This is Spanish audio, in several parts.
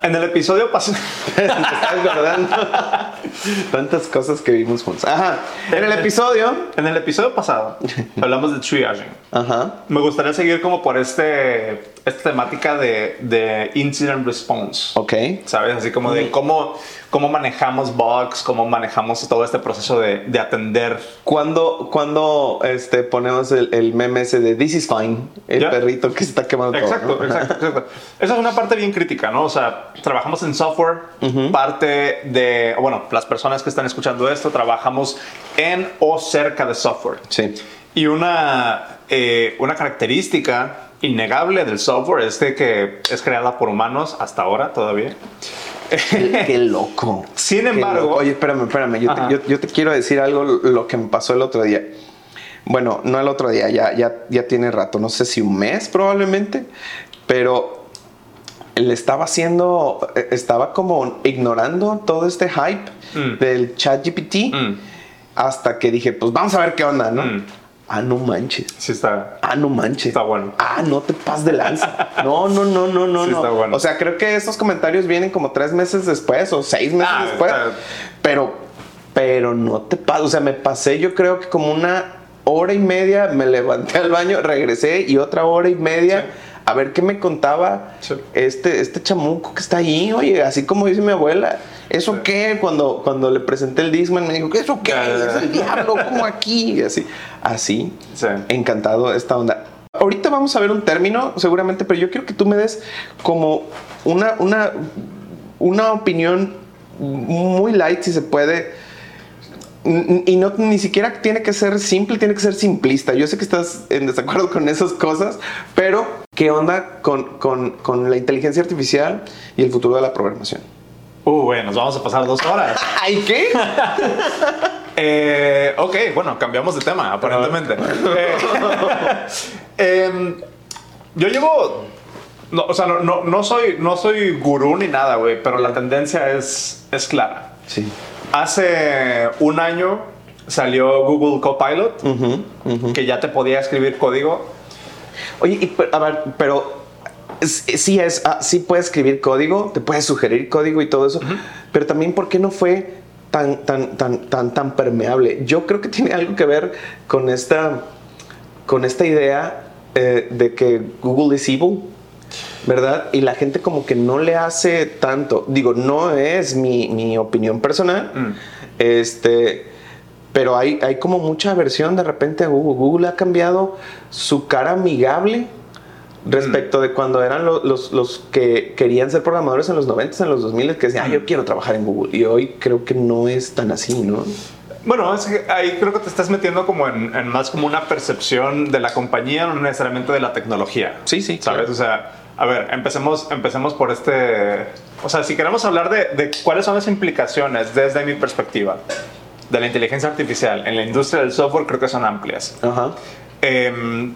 En el episodio pasado. Tantas cosas que vimos juntos. Ajá. En el episodio. En el episodio pasado hablamos de triaging. Ajá. Me gustaría seguir como por este, esta temática de, de incident response. Ok. ¿Sabes? Así como de cómo, cómo manejamos bugs, cómo manejamos todo este proceso de, de atender. Cuando, cuando este, ponemos el, el meme ese de This is fine, el Ya. perrito que se está quemando Exacto, todo. ¿no? exacto, exacto. Esa es una parte bien crítica, ¿no? O sea, trabajamos en software, parte de, bueno, las personas que están escuchando esto, trabajamos en o cerca de software. Sí. Y una, eh, una característica innegable del software es de que es creada por humanos hasta ahora todavía. Qué, qué loco. Sin embargo- loco. Oye, espérame, espérame. Yo te, yo te quiero decir algo, lo que me pasó el otro día. Bueno, no el otro día, ya, ya, ya tiene rato, no sé si un mes probablemente, pero le estaba haciendo, eh, estaba como ignorando todo este hype Mm. del chat GPT Mm, hasta que dije, pues vamos a ver qué onda, ¿no? Mm. Ah, no manches. sí está. Ah, no manches. Está bueno. Ah, no te pases de lanza. No, no, no, no, no, Sí no. está bueno. O sea, creo que estos comentarios vienen como tres meses después o seis meses Ah, después. está- Pero, pero no te pases. O sea, me pasé yo creo que como una hora y media, me levanté al baño, regresé y otra hora y media. Sí. A ver qué me contaba Sí. este, este chamuco que está ahí, oye, así como dice mi abuela. ¿Eso Sí. qué? Cuando, cuando le presenté el Discman me dijo, ¿qué eso qué? Ya. Es el diablo, como aquí. Y así, así Sí. encantado esta onda. Ahorita vamos a ver un término, seguramente, pero yo quiero que tú me des como una, una, una opinión muy light, si se puede. Y no, ni siquiera tiene que ser simple, tiene que ser simplista. Yo sé que estás en desacuerdo con esas cosas, pero ¿qué onda con, con- con la inteligencia artificial y el futuro de la programación? Uh, bueno, nos vamos a pasar dos horas. ¿Ay qué? Eh, ok, bueno, cambiamos de tema, aparentemente. Eh, em, yo llevo. No, o sea, no, no, no soy, no soy gurú ni nada, güey, pero la tendencia es, es clara. Sí. Hace un año salió Google Copilot, ujú. que ya te podía escribir código. Oye, y, a ver, pero es- sí es, ah, sí puedes escribir código, te puedes sugerir código y todo eso, pero también ¿por qué no fue tan, tan, tan, tan, tan permeable? Yo creo que tiene algo que ver con esta, con esta idea eh, de que Google es evil. ¿Verdad? Y la gente como que no le hace tanto. Digo, no es mi, mi opinión personal. Mm. Este, pero hay, hay como mucha aversión de repente a Google. Google ha cambiado su cara amigable respecto de cuando eran lo- los, los que querían ser programadores en los 90, en los 2000, que decían, ah, yo quiero trabajar en Google. Y hoy creo que no es tan así, ¿no? Bueno, es que ahí creo que te estás metiendo como en, en más como una percepción de la compañía, no necesariamente de la tecnología. Sí, sí, ¿Sabes? claro. O sea, a ver, empecemos, empecemos por este... O sea, si queremos hablar de, de cuáles son las implicaciones desde mi perspectiva de la inteligencia artificial en la industria del software, creo que son amplias. Ajá. Eh,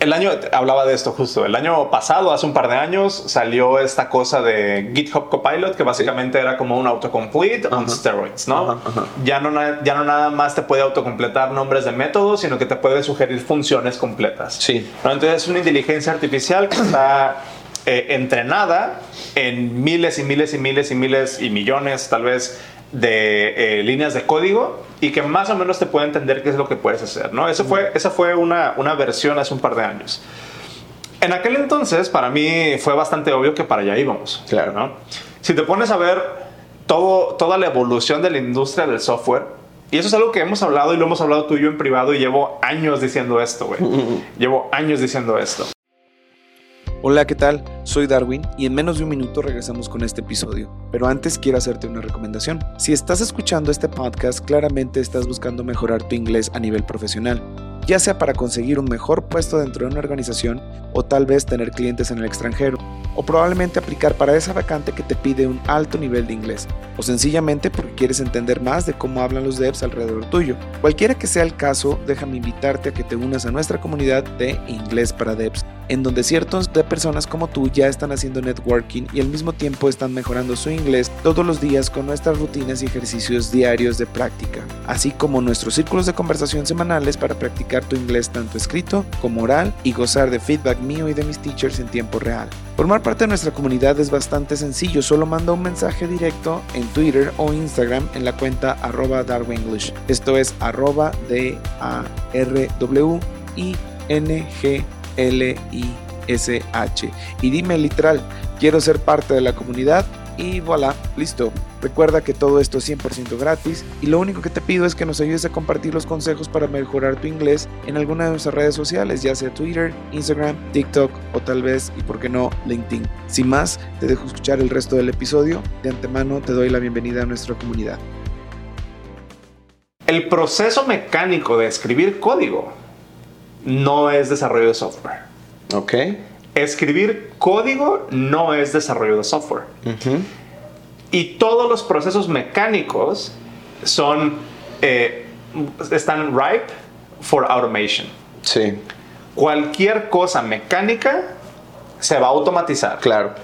el año, hablaba de esto justo, el año pasado, hace un par de años, salió esta cosa de GitHub Copilot, que básicamente era como un autocomplete on steroids, ¿no? Ajá, ajá. Ya ¿no? Ya no nada más te puede autocompletar nombres de métodos, sino que te puede sugerir funciones completas. Sí. ¿no? Entonces es una inteligencia artificial que está eh, entrenada en miles y miles y miles y miles y millones tal vez de eh, líneas de código y que más o menos te puede entender qué es lo que puedes hacer. ¿no? Eso fue, esa fue una, una versión hace un par de años. En aquel entonces, para mí fue bastante obvio que para allá íbamos. Claro. ¿no? Si te pones a ver todo, toda la evolución de la industria del software, y eso es algo que hemos hablado y lo hemos hablado tú y yo en privado, y llevo años diciendo esto, güey. llevo años diciendo esto. Hola, ¿qué tal? Soy Darwin y en menos de un minuto regresamos con este episodio. Pero antes quiero hacerte una recomendación. Si estás escuchando este podcast, claramente estás buscando mejorar tu inglés a nivel profesional, ya sea para conseguir un mejor puesto dentro de una organización o tal vez tener clientes en el extranjero, o probablemente aplicar para esa vacante que te pide un alto nivel de inglés, o sencillamente porque quieres entender más de cómo hablan los devs alrededor tuyo. Cualquiera que sea el caso, déjame invitarte a que te unas a nuestra comunidad de Inglés para Devs en donde ciertos de personas como tú ya están haciendo networking y al mismo tiempo están mejorando su inglés todos los días con nuestras rutinas y ejercicios diarios de práctica, así como nuestros círculos de conversación semanales para practicar tu inglés tanto escrito como oral y gozar de feedback mío y de mis teachers en tiempo real. Formar parte de nuestra comunidad es bastante sencillo, solo manda un mensaje directo en Twitter o Instagram en la cuenta arroba. Esto es arroba D A R W I N G L I S H. Y dime literal, quiero ser parte de la comunidad y voilà, listo. Recuerda que todo esto es 100% gratis y lo único que te pido es que nos ayudes a compartir los consejos para mejorar tu inglés en alguna de nuestras redes sociales, ya sea Twitter, Instagram, TikTok o tal vez, y por qué no, LinkedIn. Sin más, te dejo escuchar el resto del episodio. De antemano te doy la bienvenida a nuestra comunidad. El proceso mecánico de escribir código no es desarrollo de software. Ok. Escribir código no es desarrollo de software. Y todos los procesos mecánicos son, eh, están ripe for automation. Sí, Cualquier cosa mecánica se va a automatizar. claro.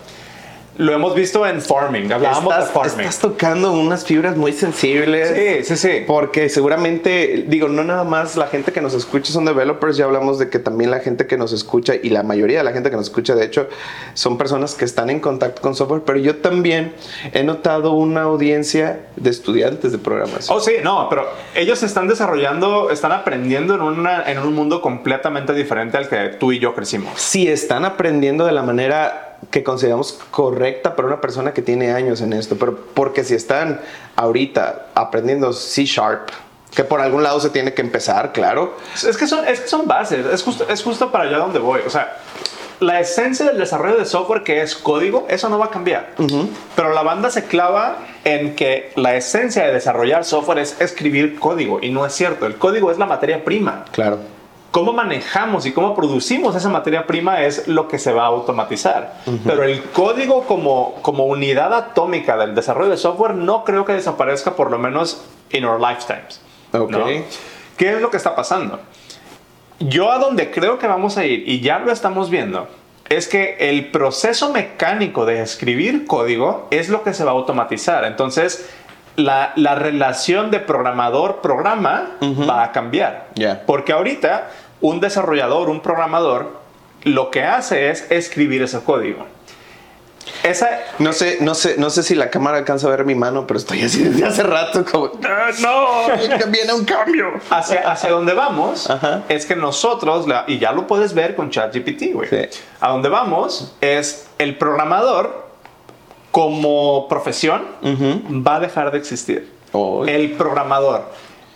Lo hemos visto en farming. Hablábamos Estás, de farming. estás tocando unas fibras muy sensibles. Sí, sí, sí. Porque seguramente, digo, no nada más la gente que nos escucha son developers, ya hablamos de que también la gente que nos escucha y la mayoría de la gente que nos escucha, de hecho, son personas que están en contacto con software, pero yo también he notado una audiencia de estudiantes de programación. Oh, sí, no, pero ellos están desarrollando, están aprendiendo en, una, en un mundo completamente diferente al que tú y yo crecimos. Si están aprendiendo de la manera que consideramos correcta para una persona que tiene años en esto, pero porque si están ahorita aprendiendo C Sharp, que por algún lado se tiene que empezar, claro. Es que son, es que son bases, es justo, es justo para allá donde voy. O sea, la esencia del desarrollo de software que es código, eso no va a cambiar. Pero la banda se clava en que la esencia de desarrollar software es escribir código y no es cierto. El código es la materia prima. Claro. Cómo manejamos y cómo producimos esa materia prima es lo que se va a automatizar. Pero el código como, como unidad atómica del desarrollo de software no creo que desaparezca por lo menos in our lifetimes. Ok. ¿no? ¿Qué es lo que está pasando? Yo a donde creo que vamos a ir, y ya lo estamos viendo, es que el proceso mecánico de escribir código es lo que se va a automatizar. Entonces, la, la relación de programador-programa va a cambiar. Ya. Porque ahorita, un desarrollador, un programador, lo que hace es escribir ese código. Esa, No sé, no sé, no sé si la cámara alcanza a ver mi mano, pero estoy así desde hace rato como "Ah, no, viene un cambio. hacia, hacia donde vamos Ajá. es que nosotros, la- y ya lo puedes ver con ChatGPT, güey. Sí. A donde vamos es el programador como profesión va a dejar de existir. Oh. El programador.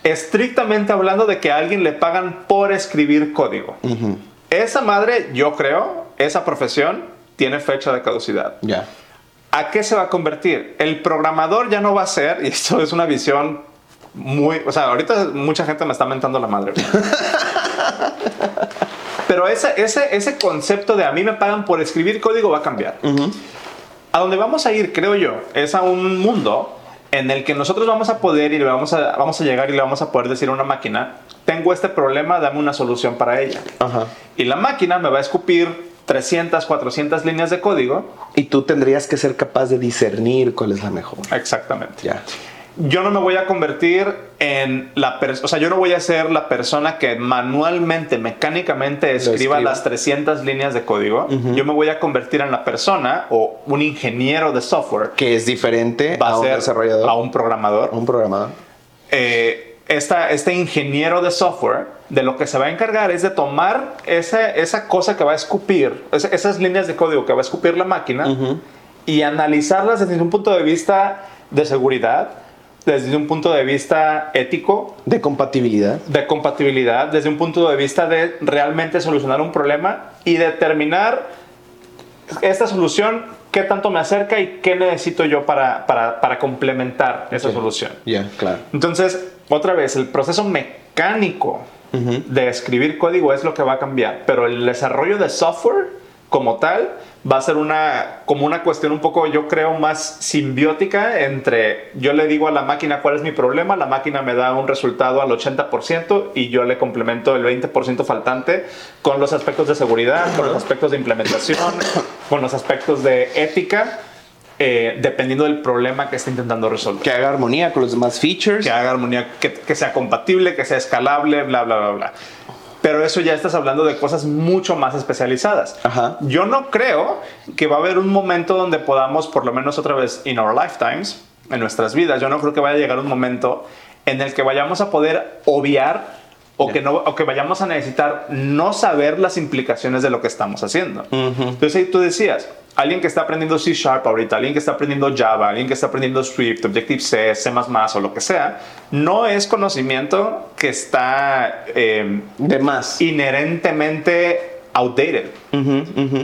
Estrictamente hablando de que a alguien le pagan por escribir código. Esa madre, yo creo, esa profesión tiene fecha de caducidad. Ya. ¿A qué se va a convertir? El programador ya no va a ser, y esto es una visión muy, o sea, ahorita mucha gente me está mentando la madre. Pero ese, ese, ese concepto de a mí me pagan por escribir código va a cambiar. A donde vamos a ir, creo yo, es a un mundo en el que nosotros vamos a poder y le vamos a, vamos a llegar y le vamos a poder decir a una máquina, tengo este problema, dame una solución para ella. Ajá. Y la máquina me va a escupir 300, 400 líneas de código. Y tú tendrías que ser capaz de discernir cuál es la mejor. Exactamente. Ya. Yo no me voy a convertir en la persona, o sea, yo no voy a ser la persona que manualmente, mecánicamente escriba las 300 líneas de código. Yo me voy a convertir en la persona o un ingeniero de software Que es diferente va a a un ser desarrollador, a un programador. un programador. Eh, esta- este ingeniero de software de lo que se va a encargar es de tomar esa, esa cosa que va a escupir, esa- esas líneas de código que va a escupir la máquina y analizarlas desde un punto de vista de seguridad, desde un punto de vista ético, De compatibilidad. de compatibilidad, desde un punto de vista de realmente solucionar un problema y determinar esta solución, qué tanto me acerca y qué necesito yo para, para, para complementar esa solución. Ya, claro. Entonces, otra vez, el proceso mecánico de escribir código es lo que va a cambiar, pero el desarrollo de software como tal va a ser una como una cuestión un poco yo creo más simbiótica entre yo le digo a la máquina cuál es mi problema, la máquina me da un resultado al 80% y yo le complemento el 20% faltante con los aspectos de seguridad, con los aspectos de implementación, con los aspectos de ética, eh, dependiendo del problema que esté intentando resolver Que haga armonía con los demás features. que haga armonía, que, que sea compatible, que sea escalable, bla, bla, bla, bla. Pero eso ya estás hablando de cosas mucho más especializadas. Ajá. Yo no creo que va a haber un momento donde podamos, por lo menos otra vez, in our lifetimes, en nuestras vidas, yo no creo que vaya a llegar un momento en el que vayamos a poder obviar o que, no, o que vayamos a necesitar no saber las implicaciones de lo que estamos haciendo. Entonces ahí tú decías, alguien que está aprendiendo C Sharp ahorita, alguien que está aprendiendo Java, alguien que está aprendiendo Swift, Objective-C, C++ o lo que sea, no es conocimiento que está eh, De más. inherentemente outdated.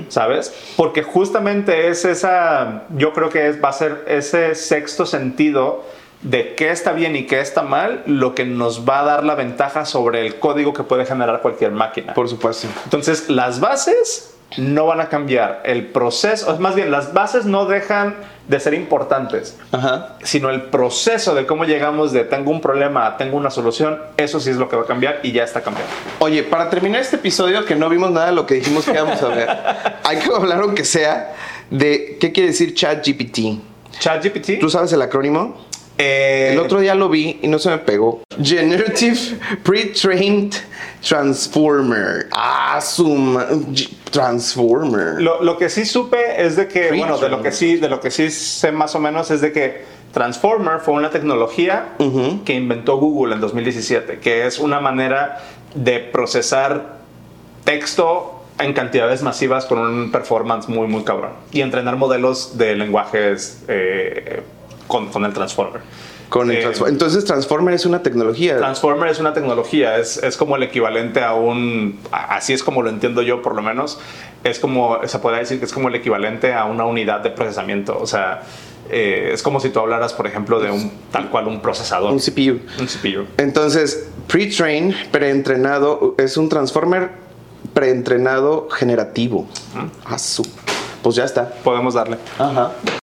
¿Sabes? Porque justamente es esa, yo creo que es, va a ser ese sexto sentido de qué está bien y qué está mal, lo que nos va a dar la ventaja sobre el código que puede generar cualquier máquina. Por supuesto. Entonces, las bases no van a cambiar. El proceso, es más bien, las bases no dejan de ser importantes, Ajá. sino el proceso de cómo llegamos de tengo un problema a tengo una solución, eso sí es lo que va a cambiar y ya está cambiando. Oye, para terminar este episodio que no vimos nada de lo que dijimos que íbamos a ver, hay que hablar aunque sea de qué quiere decir ChatGPT. ChatGPT. ¿Tú sabes el acrónimo? Eh, El otro día lo vi y no se me pegó. Generative Pre-Trained Transformer. Ah, Transformer. Lo, lo que sí supe es de que, bueno, de lo que sí, de lo que sí sé más o menos es de que Transformer fue una tecnología que inventó Google en 2017, que es una manera de procesar texto en cantidades masivas con un performance muy, muy cabrón y entrenar modelos de lenguajes eh, con, con el Transformer. Con el Eh, Entonces, Transformer es una tecnología. Transformer es una tecnología, es, es como el equivalente a un, a- así es como lo entiendo yo por lo menos, es como, se puede decir que es como el equivalente a una unidad de procesamiento, o sea, eh, es como si tú hablaras, por ejemplo, de un tal cual un procesador, un CPU. un CPU. Entonces, pre-train, preentrenado, es un Transformer preentrenado generativo. Ah, su- Pues ya está. Podemos darle. Ajá.